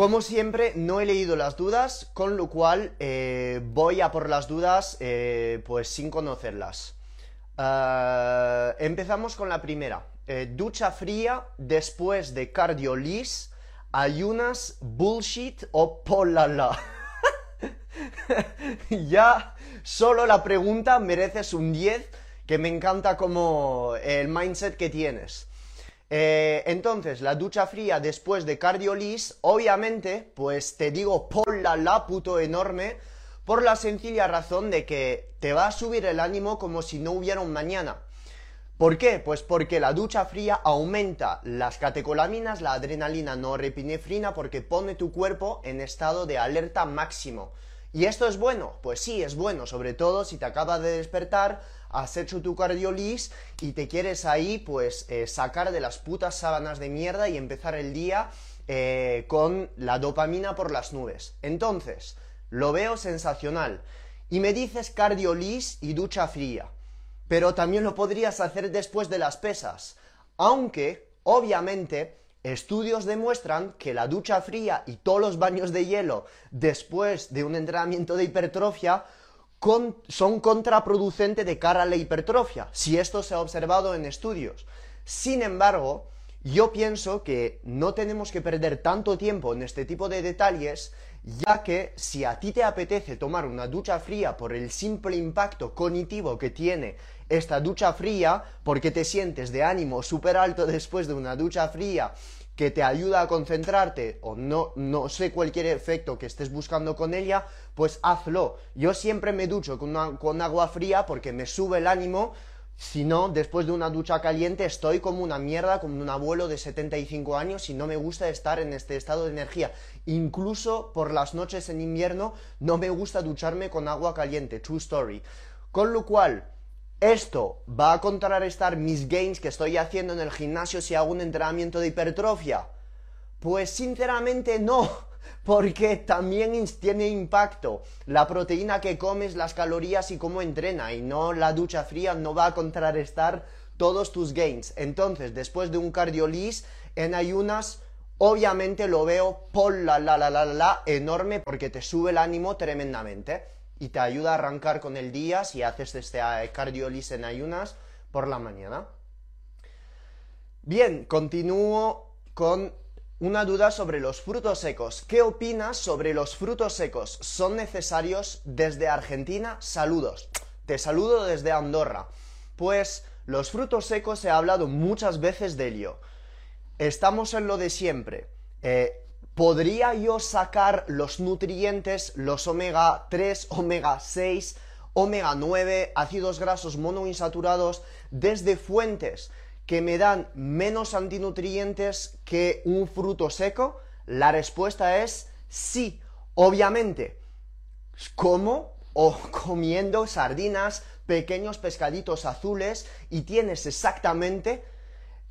Como siempre, no he leído las dudas, con lo cual eh, voy a por las dudas eh, pues sin conocerlas. Uh, empezamos con la primera. Eh, ducha fría después de cardiolis, ayunas, bullshit o polala. ya solo la pregunta mereces un 10, que me encanta como el mindset que tienes. Eh, entonces, la ducha fría después de cardiolis, obviamente, pues te digo polala puto enorme, por la sencilla razón de que te va a subir el ánimo como si no hubiera un mañana. ¿Por qué? Pues porque la ducha fría aumenta las catecolaminas, la adrenalina norepinefrina, porque pone tu cuerpo en estado de alerta máximo. ¿Y esto es bueno? Pues sí, es bueno, sobre todo si te acabas de despertar, has hecho tu cardiolis y te quieres ahí, pues, eh, sacar de las putas sábanas de mierda y empezar el día eh, con la dopamina por las nubes. Entonces, lo veo sensacional. Y me dices cardiolis y ducha fría. Pero también lo podrías hacer después de las pesas. Aunque, obviamente, estudios demuestran que la ducha fría y todos los baños de hielo después de un entrenamiento de hipertrofia son contraproducentes de cara a la hipertrofia, si esto se ha observado en estudios. Sin embargo, yo pienso que no tenemos que perder tanto tiempo en este tipo de detalles, ya que si a ti te apetece tomar una ducha fría por el simple impacto cognitivo que tiene esta ducha fría, porque te sientes de ánimo súper alto después de una ducha fría, que te ayuda a concentrarte o no, no sé cualquier efecto que estés buscando con ella, pues hazlo. Yo siempre me ducho con, con agua fría porque me sube el ánimo, si no, después de una ducha caliente estoy como una mierda, como un abuelo de 75 años y no me gusta estar en este estado de energía. Incluso por las noches en invierno no me gusta ducharme con agua caliente, true story. Con lo cual, ¿Esto va a contrarrestar mis gains que estoy haciendo en el gimnasio si hago un entrenamiento de hipertrofia? Pues sinceramente no, porque también tiene impacto la proteína que comes, las calorías y cómo entrena, y no la ducha fría no va a contrarrestar todos tus gains. Entonces, después de un cardiolis en ayunas, obviamente lo veo por la la la la la enorme porque te sube el ánimo tremendamente y te ayuda a arrancar con el día si haces este eh, cardiolis en ayunas por la mañana. Bien, continúo con una duda sobre los frutos secos. ¿Qué opinas sobre los frutos secos? ¿Son necesarios desde Argentina? Saludos. Te saludo desde Andorra. Pues los frutos secos he hablado muchas veces de ello. Estamos en lo de siempre. Eh, ¿podría yo sacar los nutrientes, los omega 3, omega 6, omega 9, ácidos grasos monoinsaturados desde fuentes que me dan menos antinutrientes que un fruto seco? La respuesta es sí, obviamente. ¿Cómo? O comiendo sardinas, pequeños pescaditos azules y tienes exactamente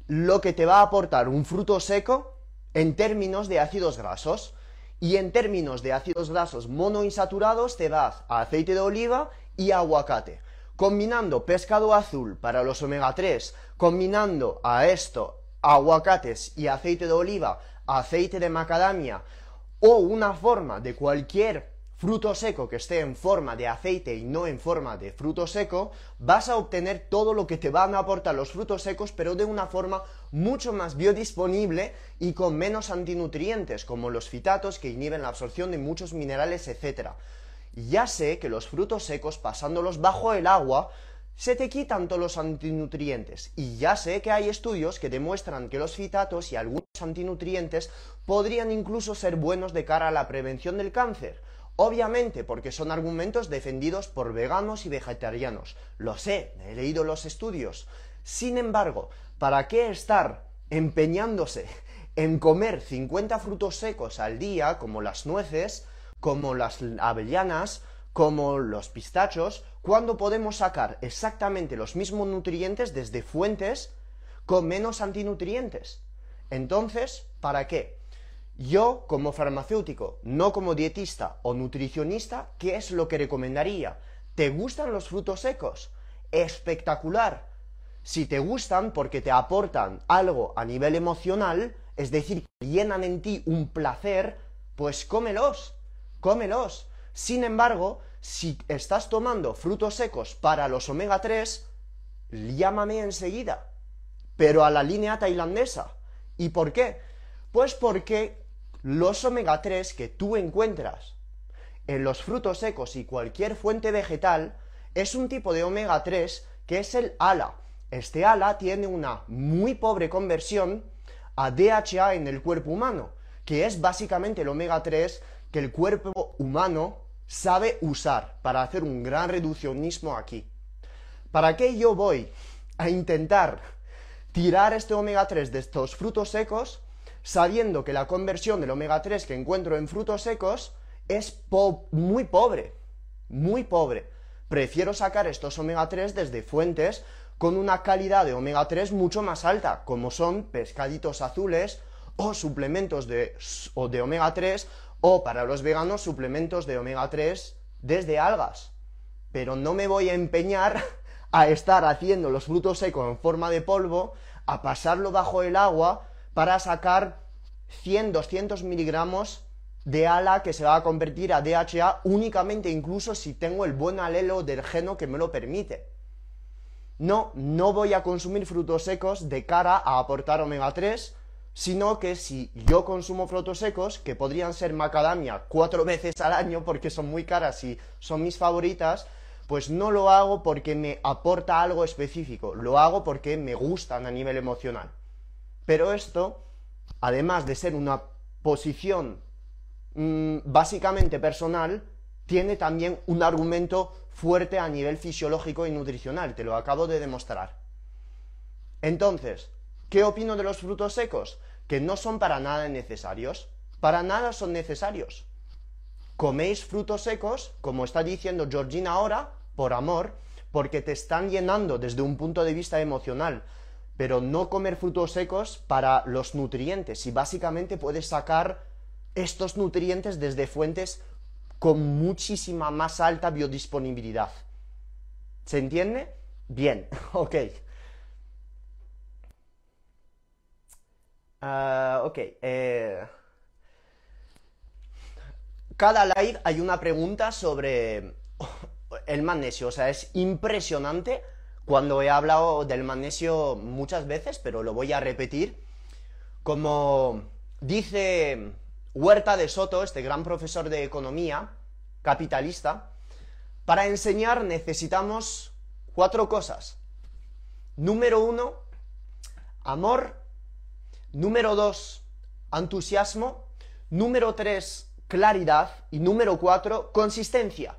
lo que te va a aportar un fruto seco en términos de ácidos grasos. Y en términos de ácidos grasos monoinsaturados te vas a aceite de oliva y aguacate. Combinando pescado azul para los omega 3, combinando a esto aguacates y aceite de oliva, aceite de macadamia o una forma de cualquier fruto seco que esté en forma de aceite y no en forma de fruto seco, vas a obtener todo lo que te van a aportar los frutos secos, pero de una forma mucho más biodisponible y con menos antinutrientes, como los fitatos que inhiben la absorción de muchos minerales, etc. Ya sé que los frutos secos, pasándolos bajo el agua, se te quitan todos los antinutrientes. Y ya sé que hay estudios que demuestran que los fitatos y algunos antinutrientes podrían incluso ser buenos de cara a la prevención del cáncer. Obviamente, porque son argumentos defendidos por veganos y vegetarianos. Lo sé, he leído los estudios. Sin embargo, ¿para qué estar empeñándose en comer 50 frutos secos al día, como las nueces, como las avellanas, como los pistachos, cuando podemos sacar exactamente los mismos nutrientes desde fuentes con menos antinutrientes. Entonces, ¿para qué? Yo, como farmacéutico, no como dietista o nutricionista, ¿qué es lo que recomendaría? ¿Te gustan los frutos secos? Espectacular. Si te gustan porque te aportan algo a nivel emocional, es decir, llenan en ti un placer, pues cómelos, cómelos. Sin embargo, si estás tomando frutos secos para los omega 3, llámame enseguida, pero a la línea tailandesa. ¿Y por qué? Pues porque los omega 3 que tú encuentras en los frutos secos y cualquier fuente vegetal es un tipo de omega 3 que es el ALA. Este ALA tiene una muy pobre conversión a DHA en el cuerpo humano, que es básicamente el omega 3 que el cuerpo humano sabe usar para hacer un gran reduccionismo aquí. ¿Para qué yo voy a intentar tirar este omega 3 de estos frutos secos sabiendo que la conversión del omega 3 que encuentro en frutos secos es muy pobre, muy pobre? Prefiero sacar estos omega 3 desde fuentes con una calidad de omega 3 mucho más alta, como son pescaditos azules o suplementos de, o de omega 3 o para los veganos suplementos de omega 3 desde algas. Pero no me voy a empeñar a estar haciendo los frutos secos en forma de polvo, a pasarlo bajo el agua para sacar 100, 200 miligramos de ala que se va a convertir a DHA únicamente incluso si tengo el buen alelo del geno que me lo permite. No, no voy a consumir frutos secos de cara a aportar omega 3, sino que si yo consumo frutos secos, que podrían ser macadamia cuatro veces al año porque son muy caras y son mis favoritas, pues no lo hago porque me aporta algo específico, lo hago porque me gustan a nivel emocional. Pero esto, además de ser una posición mm, básicamente personal, tiene también un argumento fuerte a nivel fisiológico y nutricional, te lo acabo de demostrar. Entonces, ¿qué opino de los frutos secos? Que no son para nada necesarios. Para nada son necesarios. Coméis frutos secos, como está diciendo Georgina ahora, por amor, porque te están llenando desde un punto de vista emocional. Pero no comer frutos secos para los nutrientes. Y básicamente puedes sacar estos nutrientes desde fuentes con muchísima más alta biodisponibilidad. ¿Se entiende? Bien, ok. Ah, ok. Eh, cada live hay una pregunta sobre el magnesio. O sea, es impresionante cuando he hablado del magnesio muchas veces, pero lo voy a repetir. Como dice Huerta de Soto, este gran profesor de economía capitalista, para enseñar necesitamos cuatro cosas. Número uno, amor. Número dos, entusiasmo. Número tres, claridad. Y número cuatro, consistencia.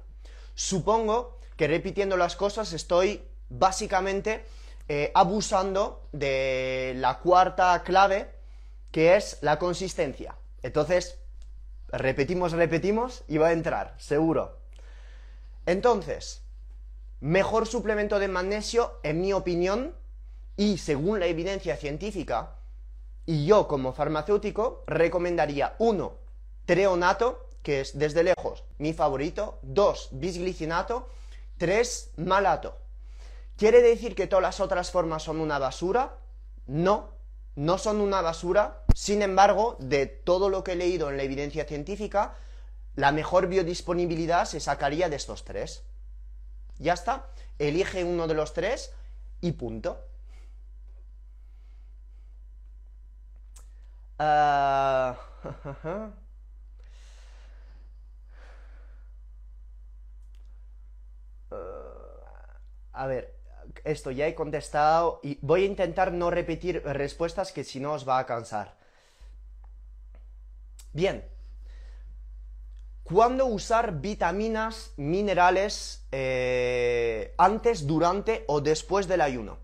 Supongo que repitiendo las cosas estoy básicamente eh, abusando de la cuarta clave, que es la consistencia. Entonces, repetimos, repetimos y va a entrar, seguro. Entonces, mejor suplemento de magnesio, en mi opinión, y según la evidencia científica, y yo como farmacéutico, recomendaría uno, treonato, que es desde lejos mi favorito, dos, bisglicinato, tres, malato. ¿Quiere decir que todas las otras formas son una basura? No, no son una basura, sin embargo, de todo lo que he leído en la evidencia científica, la mejor biodisponibilidad se sacaría de estos tres. Ya está, elige uno de los tres y punto. Ah, a ver, esto ya he contestado y voy a intentar no repetir respuestas que si no os va a cansar. Bien. ¿Cuándo usar vitaminas, minerales eh, antes, durante o después del ayuno?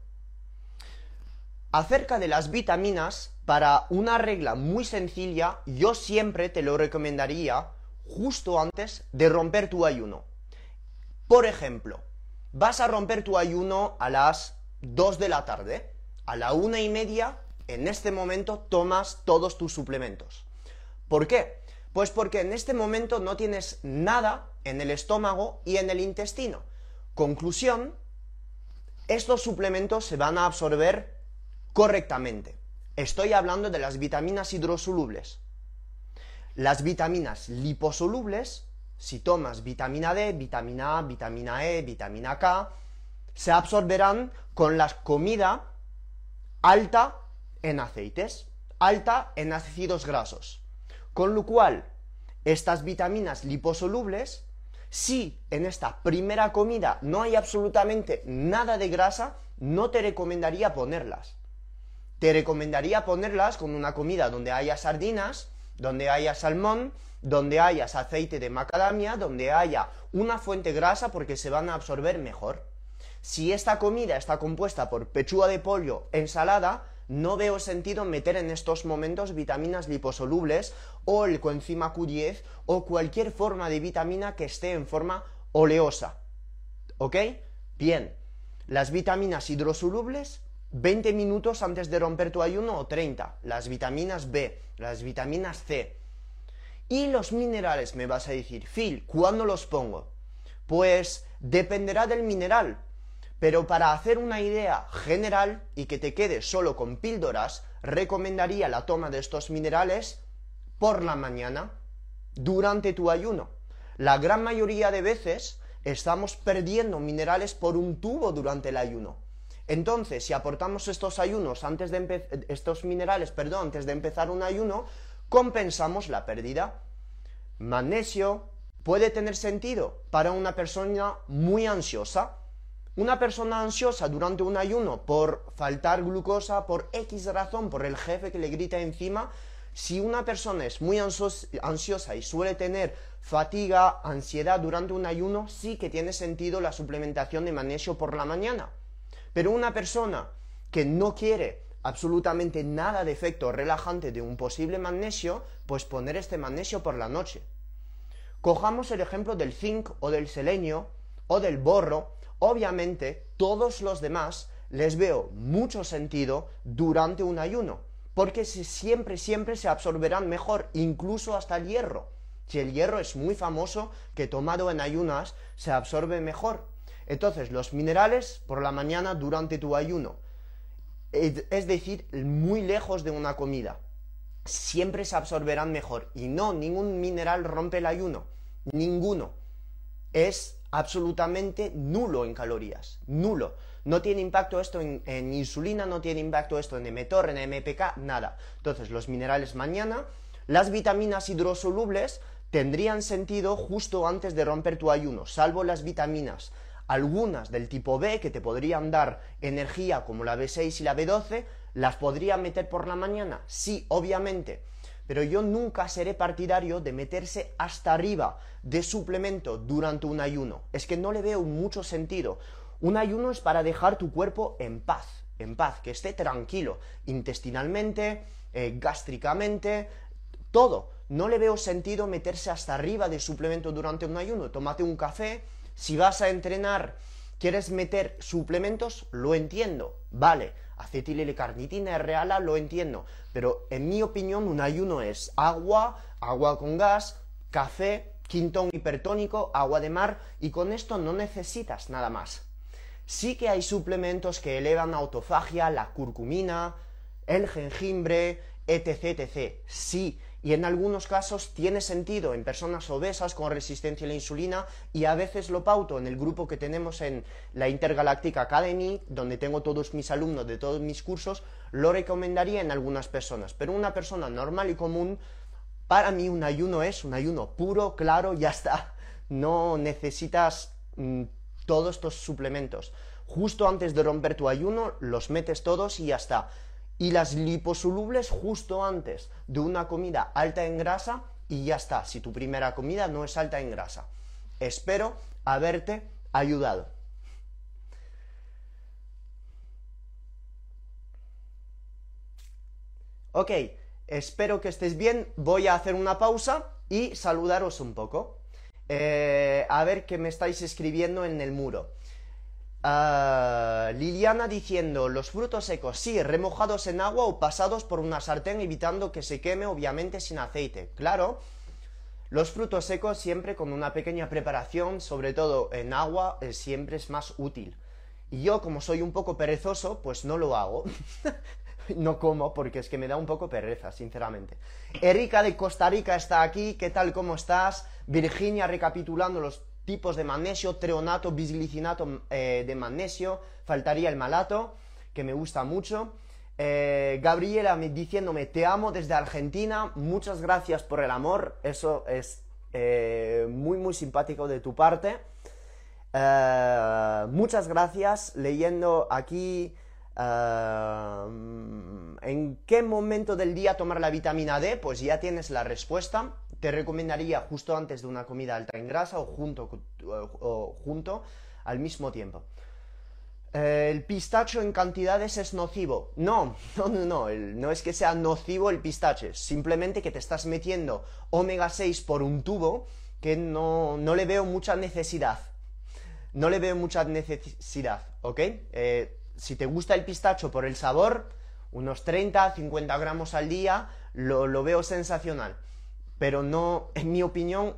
Acerca de las vitaminas, para una regla muy sencilla, yo siempre te lo recomendaría justo antes de romper tu ayuno. Por ejemplo, vas a romper tu ayuno a las 2 de la tarde, a la una y media, en este momento tomas todos tus suplementos. ¿Por qué? Pues porque en este momento no tienes nada en el estómago y en el intestino. Conclusión, estos suplementos se van a absorber correctamente. Estoy hablando de las vitaminas hidrosolubles. Las vitaminas liposolubles, si tomas vitamina D, vitamina A, vitamina E, vitamina K, se absorberán con la comida alta en aceites, alta en ácidos grasos. Con lo cual, estas vitaminas liposolubles, si en esta primera comida no hay absolutamente nada de grasa, no te recomendaría ponerlas. Te recomendaría ponerlas con una comida donde haya sardinas, donde haya salmón, donde haya aceite de macadamia, donde haya una fuente grasa porque se van a absorber mejor. Si esta comida está compuesta por pechuga de pollo, ensalada, no veo sentido meter en estos momentos vitaminas liposolubles o el coenzima Q10 o cualquier forma de vitamina que esté en forma oleosa. ¿Ok? Bien. Las vitaminas hidrosolubles 20 minutos antes de romper tu ayuno o 30. Las vitaminas B, las vitaminas C. Y los minerales, me vas a decir, Phil, ¿cuándo los pongo? Pues dependerá del mineral. Pero para hacer una idea general y que te quedes solo con píldoras, recomendaría la toma de estos minerales por la mañana, durante tu ayuno. La gran mayoría de veces estamos perdiendo minerales por un tubo durante el ayuno. Entonces, si aportamos estos ayunos antes de estos minerales, perdón, antes de empezar un ayuno, compensamos la pérdida. Magnesio puede tener sentido para una persona muy ansiosa. Una persona ansiosa durante un ayuno por faltar glucosa, por X razón, por el jefe que le grita encima, si una persona es muy ansiosa y suele tener fatiga, ansiedad durante un ayuno, sí que tiene sentido la suplementación de magnesio por la mañana. Pero una persona que no quiere absolutamente nada de efecto relajante de un posible magnesio, pues poner este magnesio por la noche. Cojamos el ejemplo del zinc o del selenio o del borro. Obviamente, todos los demás les veo mucho sentido durante un ayuno, porque siempre, siempre se absorberán mejor, incluso hasta el hierro. Si el hierro es muy famoso, que tomado en ayunas se absorbe mejor. Entonces, los minerales por la mañana durante tu ayuno, es decir, muy lejos de una comida, siempre se absorberán mejor. Y no, ningún mineral rompe el ayuno, ninguno. Es absolutamente nulo en calorías, nulo. No tiene impacto esto en, insulina, no tiene impacto esto en mTOR, en MPK, nada. Entonces, los minerales mañana, las vitaminas hidrosolubles tendrían sentido justo antes de romper tu ayuno, salvo las vitaminas algunas del tipo B que te podrían dar energía como la B6 y la B12, ¿las podría meter por la mañana? Sí, obviamente. Pero yo nunca seré partidario de meterse hasta arriba de suplemento durante un ayuno. Es que no le veo mucho sentido. Un ayuno es para dejar tu cuerpo en paz, en paz, que esté tranquilo, intestinalmente, eh, gástricamente, todo. No le veo sentido meterse hasta arriba de suplemento durante un ayuno. Tómate un café, si vas a entrenar, quieres meter suplementos, lo entiendo, vale. Acetil Acetil-L-carnitina, reala, lo entiendo. Pero en mi opinión, un ayuno es agua, agua con gas, café, quintón hipertónico, agua de mar, y con esto no necesitas nada más. Sí que hay suplementos que elevan autofagia, la curcumina, el jengibre, etc, etc. Sí, y en algunos casos tiene sentido en personas obesas con resistencia a la insulina y a veces lo pauto en el grupo que tenemos en la Intergalactic Academy, donde tengo todos mis alumnos de todos mis cursos, lo recomendaría en algunas personas, pero una persona normal y común, para mí un ayuno es un ayuno puro, claro, ya está, no necesitas mm, todos estos suplementos. Justo antes de romper tu ayuno, los metes todos y ya está y las liposolubles justo antes de una comida alta en grasa y ya está, si tu primera comida no es alta en grasa. Espero haberte ayudado. Ok, espero que estés bien, voy a hacer una pausa y saludaros un poco. Eh, a ver qué me estáis escribiendo en el muro. Liliana diciendo, los frutos secos, sí, remojados en agua o pasados por una sartén evitando que se queme, obviamente sin aceite. Claro, los frutos secos siempre con una pequeña preparación, sobre todo en agua, eh, siempre es más útil. Y yo, como soy un poco perezoso, pues no lo hago. no como porque es que me da un poco pereza, sinceramente. Erika de Costa Rica está aquí, ¿qué tal? ¿Cómo estás? Virginia recapitulando los tipos de magnesio, treonato, bisglicinato eh, de magnesio, faltaría el malato, que me gusta mucho. Eh, Gabriela diciéndome te amo desde Argentina, muchas gracias por el amor, eso es eh, muy muy simpático de tu parte. muchas gracias, leyendo aquí ¿En qué momento del día tomar la vitamina D? Pues ya tienes la respuesta. Te recomendaría justo antes de una comida alta en grasa o junto, o junto al mismo tiempo. Eh, ¿El pistacho en cantidades es nocivo? No, no, no, no, no es que sea nocivo el pistache, simplemente que te estás metiendo omega 6 por un tubo que no, no le veo mucha necesidad. No le veo mucha necesidad, ¿ok? Eh, si te gusta el pistacho por el sabor, unos 30, 50 gramos al día, lo, veo sensacional. Pero no, en mi opinión,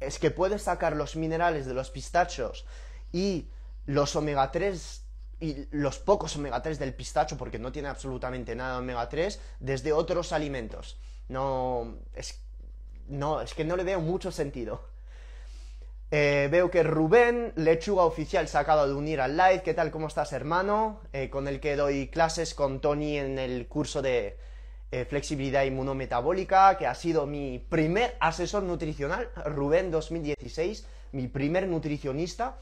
es que puedes sacar los minerales de los pistachos y los omega 3 y los pocos omega 3 del pistacho, porque no tiene absolutamente nada de omega 3, desde otros alimentos. No es, no, es que no le veo mucho sentido. Eh, veo que Rubén, lechuga oficial, se acaba de unir al live. ¿Qué tal? ¿Cómo estás, hermano? Eh, con el que doy clases con Tony en el curso de eh, flexibilidad inmunometabólica, que ha sido mi primer asesor nutricional, Rubén 2016, mi primer nutricionista.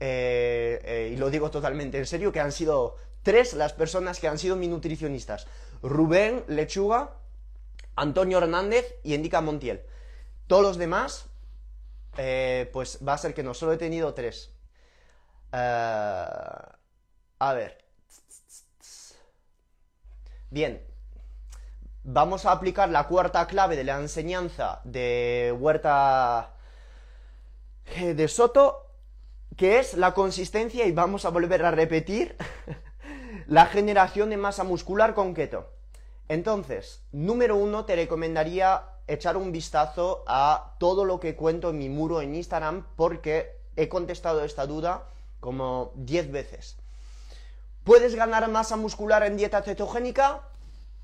y lo digo totalmente en serio, que han sido tres las personas que han sido mis nutricionistas. Rubén, lechuga, Antonio Hernández y Endica Montiel. Todos los demás eh, pues va a ser que no, solo he tenido tres. Eh, a ver. Bien. Vamos a aplicar la cuarta clave de la enseñanza de Huerta eh, de Soto, que es la consistencia, y vamos a volver a repetir, la generación de masa muscular con keto. Entonces, número uno, te recomendaría echar un vistazo a todo lo que cuento en mi muro en Instagram porque he contestado esta duda como 10 veces. ¿Puedes ganar masa muscular en dieta cetogénica?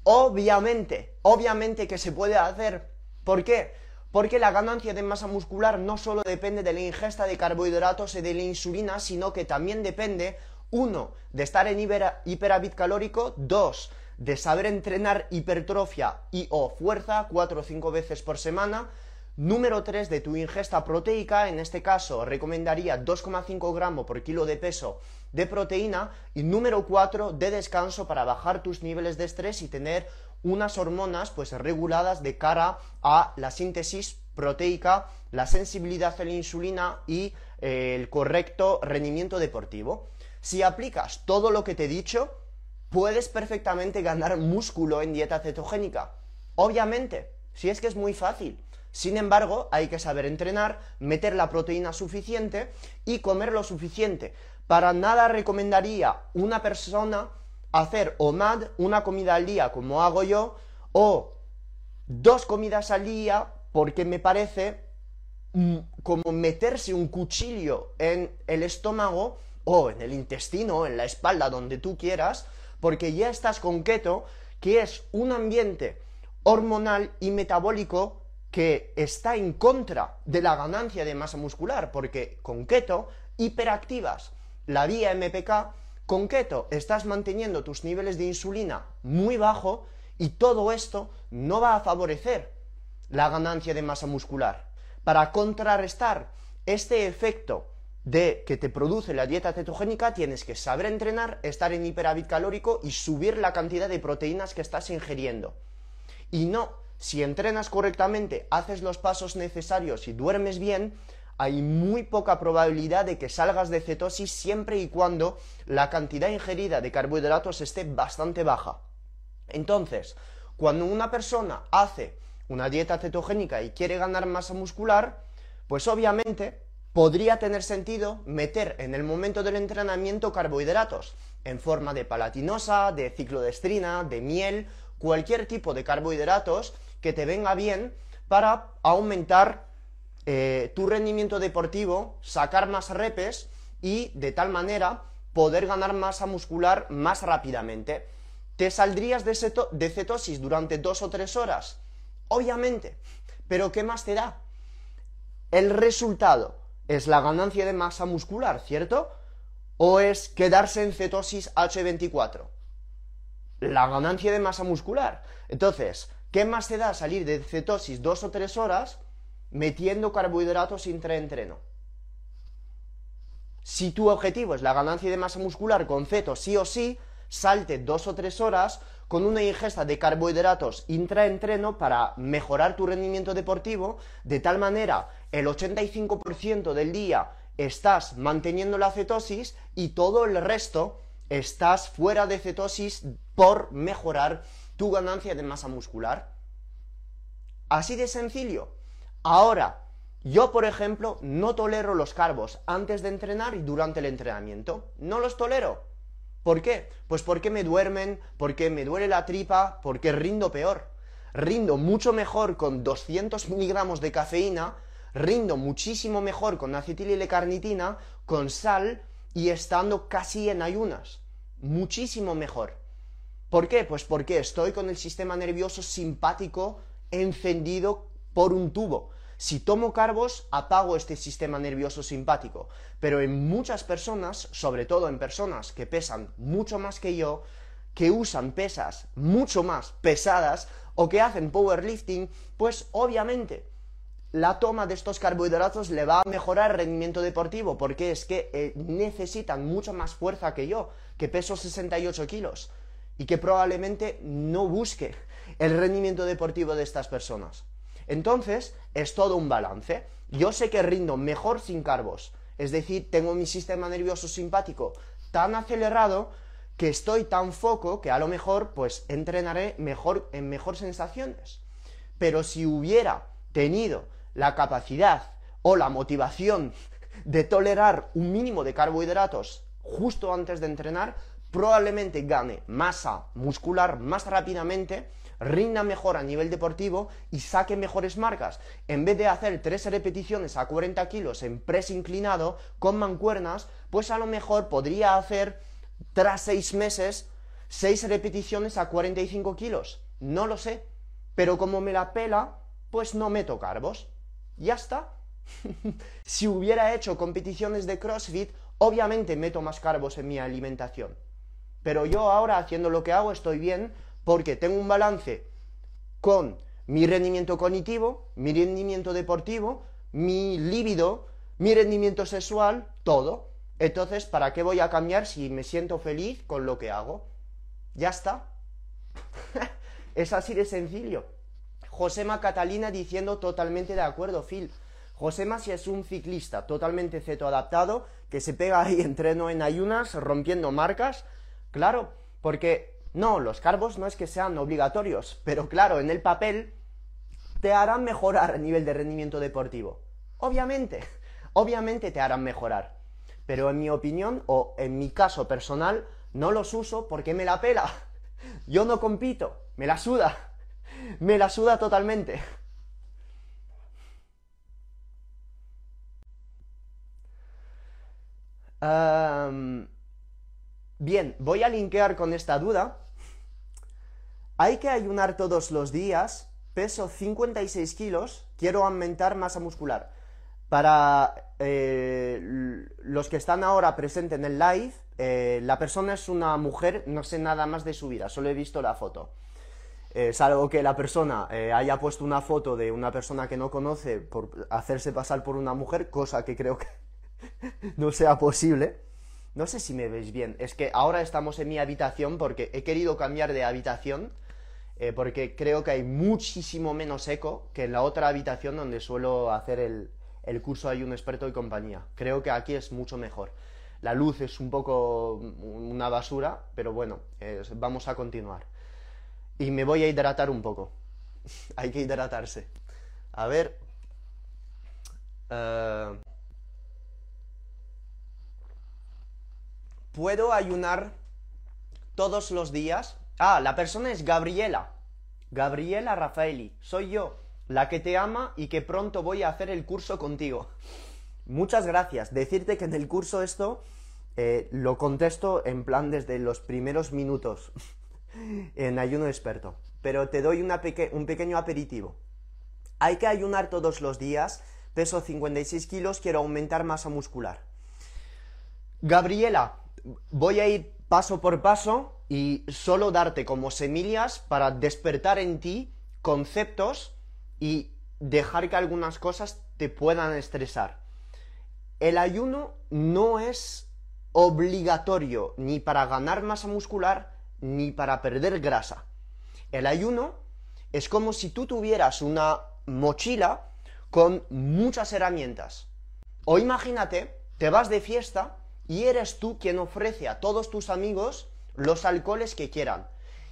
Obviamente, obviamente que se puede hacer. ¿Por qué? Porque la ganancia de masa muscular no solo depende de la ingesta de carbohidratos y de la insulina, sino que también depende, uno, de estar en hiperávit calórico, dos, de saber entrenar hipertrofia y o fuerza cuatro o cinco veces por semana. Número 3 de tu ingesta proteica, en este caso recomendaría 2,5 gramos por kilo de peso de proteína. Y número 4 de descanso para bajar tus niveles de estrés y tener unas hormonas pues reguladas de cara a la síntesis proteica, la sensibilidad a la insulina y eh, el correcto rendimiento deportivo. Si aplicas todo lo que te he dicho, puedes perfectamente ganar músculo en dieta cetogénica. Obviamente, si es que es muy fácil. Sin embargo, hay que saber entrenar, meter la proteína suficiente y comer lo suficiente. Para nada recomendaría una persona hacer OMAD, una comida al día como hago yo, o dos comidas al día, porque me parece mm, como meterse un cuchillo en el estómago o en el intestino, en la espalda, donde tú quieras, porque ya estás con keto, que es un ambiente hormonal y metabólico que está en contra de la ganancia de masa muscular, porque con keto hiperactivas la vía MPK, con keto estás manteniendo tus niveles de insulina muy bajo y todo esto no va a favorecer la ganancia de masa muscular. Para contrarrestar este efecto de que te produce la dieta cetogénica, tienes que saber entrenar, estar en hiperávit calórico y subir la cantidad de proteínas que estás ingiriendo. Y no, si entrenas correctamente, haces los pasos necesarios y duermes bien, hay muy poca probabilidad de que salgas de cetosis siempre y cuando la cantidad ingerida de carbohidratos esté bastante baja. Entonces, Cuando una persona hace una dieta cetogénica y quiere ganar masa muscular, pues obviamente podría tener sentido meter en el momento del entrenamiento carbohidratos en forma de palatinosa, de ciclodestrina, de miel, cualquier tipo de carbohidratos que te venga bien para aumentar eh, tu rendimiento deportivo, sacar más repes y de tal manera poder ganar masa muscular más rápidamente. ¿Te saldrías de, de cetosis durante dos o tres horas? Obviamente. Pero ¿qué más te da? El resultado es la ganancia de masa muscular, ¿cierto? ¿O es quedarse en cetosis H24? La ganancia de masa muscular. Entonces, ¿qué más te da salir de cetosis dos o tres horas metiendo carbohidratos intraentreno? Si tu objetivo es la ganancia de masa muscular con ceto sí o sí, salte dos o tres horas con una ingesta de carbohidratos intraentreno para mejorar tu rendimiento deportivo, de tal manera el 85% del día estás manteniendo la cetosis y todo el resto estás fuera de cetosis por mejorar tu ganancia de masa muscular. Así de sencillo. Ahora, yo por ejemplo no tolero los carbos antes de entrenar y durante el entrenamiento. No los tolero. ¿Por qué? Pues porque me duermen, porque me duele la tripa, porque rindo peor. Rindo mucho mejor con 200 miligramos de cafeína, rindo muchísimo mejor con acetil-L-carnitina, con sal y estando casi en ayunas. Muchísimo mejor. ¿Por qué? Pues porque estoy con el sistema nervioso simpático encendido por un tubo. Si tomo carbos, apago este sistema nervioso simpático. Pero en muchas personas, sobre todo en personas que pesan mucho más que yo, que usan pesas mucho más pesadas o que hacen powerlifting, pues obviamente la toma de estos carbohidratos le va a mejorar el rendimiento deportivo, porque es que eh, necesitan mucho más fuerza que yo, que peso 68 kilos, y que probablemente no busque el rendimiento deportivo de estas personas. Entonces, es todo un balance. Yo sé que rindo mejor sin carbos, es decir, tengo mi sistema nervioso simpático tan acelerado que estoy tan foco que a lo mejor pues entrenaré mejor en mejor sensaciones. Pero si hubiera tenido la capacidad o la motivación de tolerar un mínimo de carbohidratos justo antes de entrenar, probablemente gane masa muscular más rápidamente rinda mejor a nivel deportivo y saque mejores marcas. En vez de hacer tres repeticiones a 40 kilos en press inclinado con mancuernas, pues a lo mejor podría hacer tras seis meses seis repeticiones a 45 kilos. No lo sé. Pero como me la pela, pues no meto carbos. Ya está. si hubiera hecho competiciones de CrossFit, obviamente meto más carbos en mi alimentación. Pero yo ahora haciendo lo que hago estoy bien porque tengo un balance con mi rendimiento cognitivo, mi rendimiento deportivo, mi líbido, mi rendimiento sexual, todo. Entonces, ¿para qué voy a cambiar si me siento feliz con lo que hago? Ya está. es así de sencillo. Josema Catalina diciendo totalmente de acuerdo, Phil. Josema si es un ciclista totalmente ceto adaptado, que se pega ahí entreno en ayunas, rompiendo marcas. Claro, porque no, los carbos no es que sean obligatorios, pero claro, en el papel te harán mejorar a nivel de rendimiento deportivo. Obviamente, obviamente te harán mejorar. Pero en mi opinión, o en mi caso personal, no los uso porque me la pela. Yo no compito, me la suda. Me la suda totalmente. Bien, voy a linkear con esta duda. Hay que ayunar todos los días, peso 56 kilos, quiero aumentar masa muscular. Para eh, los que están ahora presentes en el live, eh, la persona es una mujer, no sé nada más de su vida, solo he visto la foto. Eh, salvo que la persona haya puesto una foto de una persona que no conoce por hacerse pasar por una mujer, cosa que creo que no sea posible. No sé si me veis bien. Es que ahora estamos en mi habitación porque he querido cambiar de habitación. Eh, porque creo que hay muchísimo menos eco que en la otra habitación donde suelo hacer el, el curso Hay un experto y compañía. Creo que aquí es mucho mejor. La luz es un poco una basura, pero bueno, vamos a continuar. y me voy a hidratar un poco. Hay que hidratarse. A ver. Eh, ¿Puedo ayunar todos los días? Ah, la persona es Gabriela. Gabriela Rafaeli. Soy yo, la que te ama y que pronto voy a hacer el curso contigo. Muchas gracias. Decirte que en el curso esto eh, lo contesto en plan desde los primeros minutos en ayuno experto. Pero te doy un pequeño aperitivo. Hay que ayunar todos los días. Peso 56 kilos, quiero aumentar masa muscular. Gabriela, voy a ir paso por paso y solo darte como semillas para despertar en ti conceptos y dejar que algunas cosas te puedan estresar. El ayuno no es obligatorio ni para ganar masa muscular ni para perder grasa. El ayuno es como si tú tuvieras una mochila con muchas herramientas. O imagínate, te vas de fiesta y eres tú quien ofrece a todos tus amigos los alcoholes que quieran.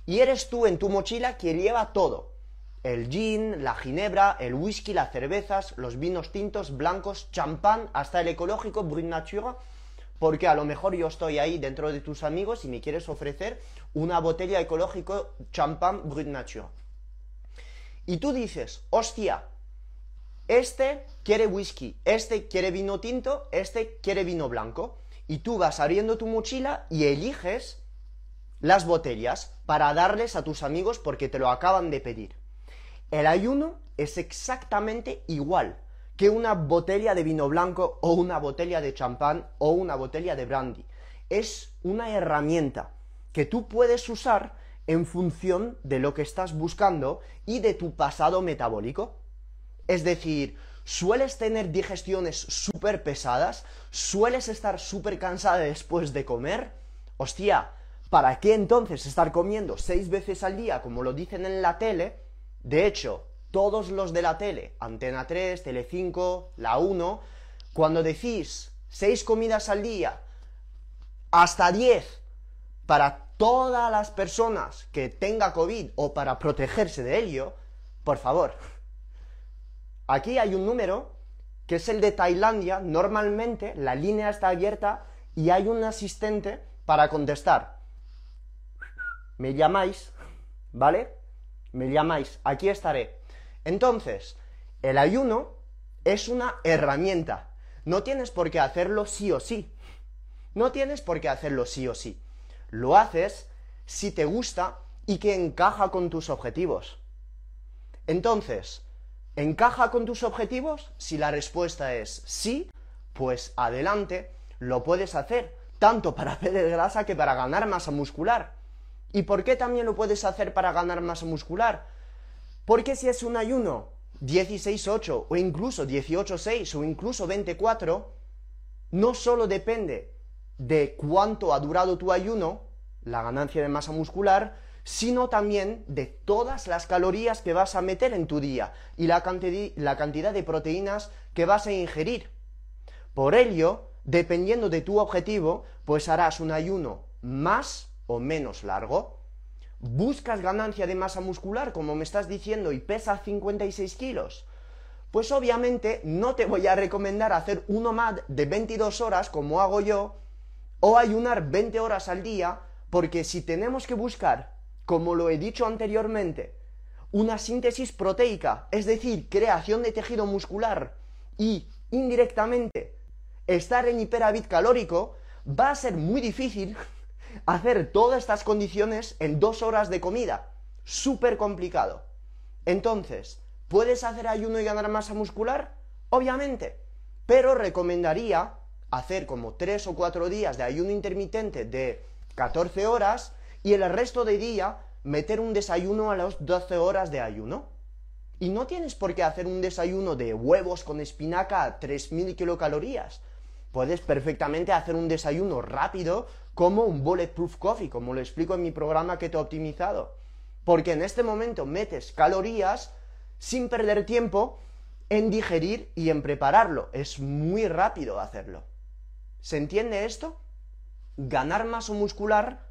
Y eres tú en tu mochila quien lleva todo. El gin, la ginebra, el whisky, las cervezas, los vinos tintos, blancos, champán, hasta el ecológico Brut Nature, porque a lo mejor yo estoy ahí dentro de tus amigos y me quieres ofrecer una botella ecológico champán Brut Nature. Y tú dices, hostia, este quiere whisky, este quiere vino tinto, este quiere vino blanco. Y tú vas abriendo tu mochila y eliges las botellas para darles a tus amigos porque te lo acaban de pedir. El ayuno es exactamente igual que una botella de vino blanco o una botella de champán o una botella de brandy. Es una herramienta que tú puedes usar en función de lo que estás buscando y de tu pasado metabólico. Es decir, sueles tener digestiones súper pesadas, sueles estar súper cansada después de comer. Hostia, ¿para qué entonces estar comiendo seis veces al día como lo dicen en la tele? De hecho, todos los de la tele, Antena 3, Tele5, la 1, cuando decís seis comidas al día, hasta 10 para todas las personas que tenga COVID o para protegerse de ello, por favor, Aquí hay un número que es el de Tailandia. Normalmente la línea está abierta y hay un asistente para contestar. Me llamáis, ¿vale? Me llamáis, aquí estaré. Entonces, el ayuno es una herramienta. No tienes por qué hacerlo sí o sí. No tienes por qué hacerlo sí o sí. Lo haces si te gusta y que encaja con tus objetivos. Entonces, ¿Encaja con tus objetivos? Si la respuesta es sí, pues adelante, lo puedes hacer, tanto para perder grasa que para ganar masa muscular. ¿Y por qué también lo puedes hacer para ganar masa muscular? Porque si es un ayuno 16-8 o incluso 18-6 o incluso 24, no solo depende de cuánto ha durado tu ayuno, la ganancia de masa muscular, sino también de todas las calorías que vas a meter en tu día y la, cantidad de proteínas que vas a ingerir. Por ello, dependiendo de tu objetivo, pues harás un ayuno más o menos largo. ¿Buscas ganancia de masa muscular, como me estás diciendo, y pesas 56 kilos? Pues obviamente no te voy a recomendar hacer uno más de 22 horas como hago yo, o ayunar 20 horas al día, porque si tenemos que buscar como lo he dicho anteriormente, una síntesis proteica, es decir, creación de tejido muscular y indirectamente estar en hiperávit calórico, va a ser muy difícil hacer todas estas condiciones en dos horas de comida. Súper complicado. Entonces, ¿puedes hacer ayuno y ganar masa muscular? Obviamente. Pero recomendaría hacer como tres o cuatro días de ayuno intermitente de 14 horas y el resto de día meter un desayuno a las 12 horas de ayuno. Y no tienes por qué hacer un desayuno de huevos con espinaca a 3.000 kilocalorías. Puedes perfectamente hacer un desayuno rápido como un bulletproof coffee, como lo explico en mi programa que te he optimizado. Porque en este momento metes calorías sin perder tiempo en digerir y en prepararlo. Es muy rápido hacerlo. ¿Se entiende esto? Ganar masa muscular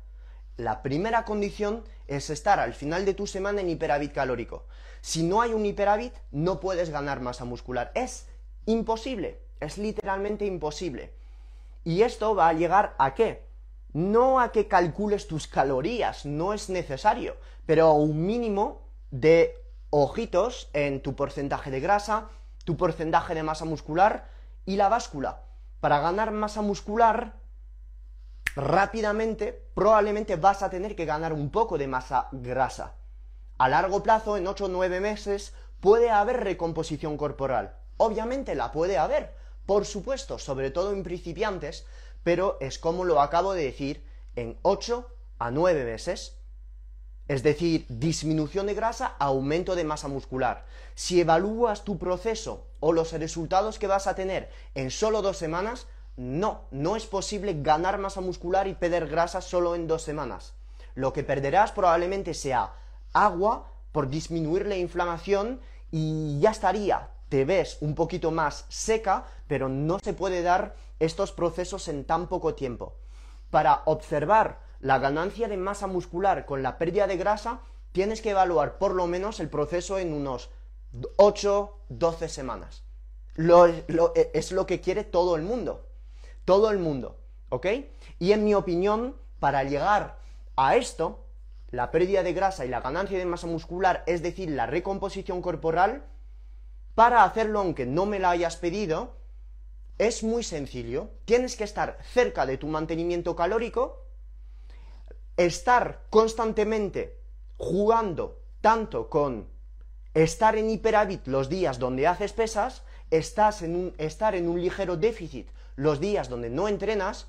la primera condición es estar al final de tu semana en hiperávit calórico. Si no hay un hiperávit, no puedes ganar masa muscular. Es imposible, es literalmente imposible. ¿Y esto va a llegar a qué? No a que calcules tus calorías, no es necesario, pero a un mínimo de ojitos en tu porcentaje de grasa, tu porcentaje de masa muscular y la báscula. Para ganar masa muscular rápidamente probablemente vas a tener que ganar un poco de masa grasa. A largo plazo, en 8 o 9 meses, puede haber recomposición corporal. Obviamente la puede haber, por supuesto, sobre todo en principiantes, pero es como lo acabo de decir, en 8 a 9 meses. Es decir, disminución de grasa, aumento de masa muscular. Si evalúas tu proceso o los resultados que vas a tener en solo dos semanas, no, no es posible ganar masa muscular y perder grasa solo en dos semanas. Lo que perderás probablemente sea agua por disminuir la inflamación y ya estaría. Te ves un poquito más seca, pero no se puede dar estos procesos en tan poco tiempo. Para observar la ganancia de masa muscular con la pérdida de grasa, tienes que evaluar por lo menos el proceso en unos 8-12 semanas. es lo que quiere todo el mundo. Todo el mundo, ¿ok? Y en mi opinión, para llegar a esto, la pérdida de grasa y la ganancia de masa muscular, es decir, la recomposición corporal, para hacerlo aunque no me la hayas pedido, es muy sencillo. Tienes que estar cerca de tu mantenimiento calórico, estar constantemente jugando tanto con estar en hiperávit los días donde haces pesas, estás en un, estar en un ligero déficit los días donde no entrenas,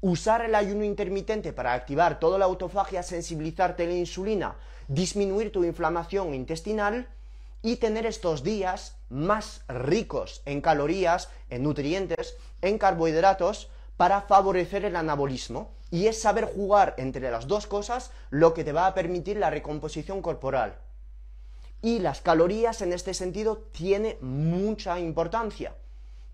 usar el ayuno intermitente para activar toda la autofagia, sensibilizarte a la insulina, disminuir tu inflamación intestinal y tener estos días más ricos en calorías, en nutrientes, en carbohidratos para favorecer el anabolismo. Y es saber jugar entre las dos cosas lo que te va a permitir la recomposición corporal. Y las calorías en este sentido tiene mucha importancia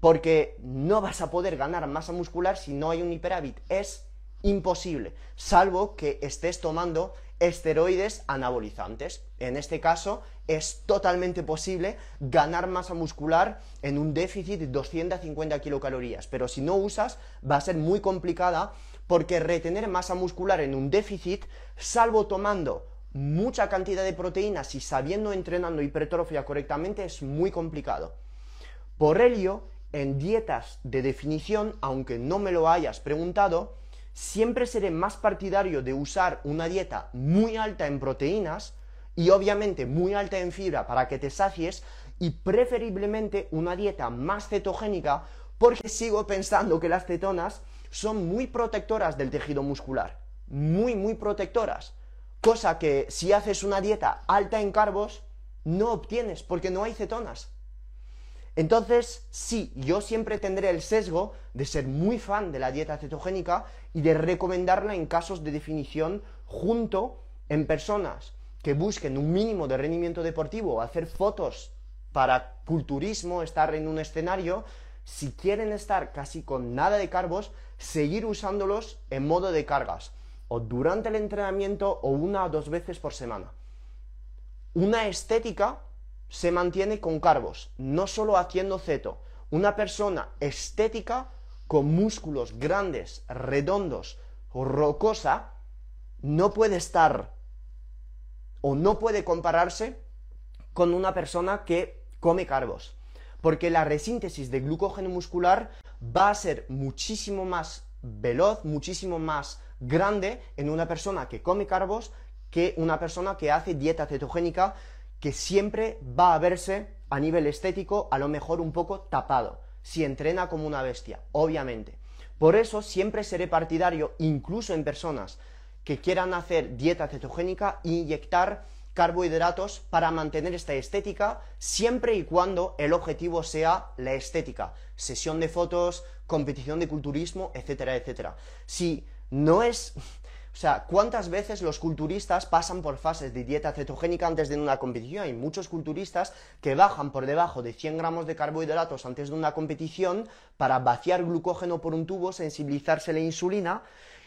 porque no vas a poder ganar masa muscular si no hay un hiperávit. Es imposible, salvo que estés tomando esteroides anabolizantes. En este caso, es totalmente posible ganar masa muscular en un déficit de 250 kilocalorías, pero si no usas, va a ser muy complicada porque retener masa muscular en un déficit, salvo tomando mucha cantidad de proteínas y sabiendo entrenando hipertrofia correctamente, es muy complicado. Por ello, en dietas de definición, aunque no me lo hayas preguntado, siempre seré más partidario de usar una dieta muy alta en proteínas y obviamente muy alta en fibra para que te sacies y preferiblemente una dieta más cetogénica porque sigo pensando que las cetonas son muy protectoras del tejido muscular, muy muy protectoras, cosa que si haces una dieta alta en carbos no obtienes porque no hay cetonas. Entonces, sí, yo siempre tendré el sesgo de ser muy fan de la dieta cetogénica y de recomendarla en casos de definición junto en personas que busquen un mínimo de rendimiento deportivo, hacer fotos para culturismo, estar en un escenario, si quieren estar casi con nada de carbos, seguir usándolos en modo de cargas, o durante el entrenamiento o una o dos veces por semana. Una estética se mantiene con carbos, no solo haciendo ceto. Una persona estética con músculos grandes, redondos, rocosa, no puede estar o no puede compararse con una persona que come carbos. Porque la resíntesis de glucógeno muscular va a ser muchísimo más veloz, muchísimo más grande en una persona que come carbos que una persona que hace dieta cetogénica que siempre va a verse a nivel estético a lo mejor un poco tapado, si entrena como una bestia, obviamente. Por eso siempre seré partidario, incluso en personas que quieran hacer dieta cetogénica, inyectar carbohidratos para mantener esta estética, siempre y cuando el objetivo sea la estética, sesión de fotos, competición de culturismo, etcétera, etcétera. Si no es o sea, ¿cuántas veces los culturistas pasan por fases de dieta cetogénica antes de una competición? Hay muchos culturistas que bajan por debajo de 100 gramos de carbohidratos antes de una competición para vaciar glucógeno por un tubo, sensibilizarse a la insulina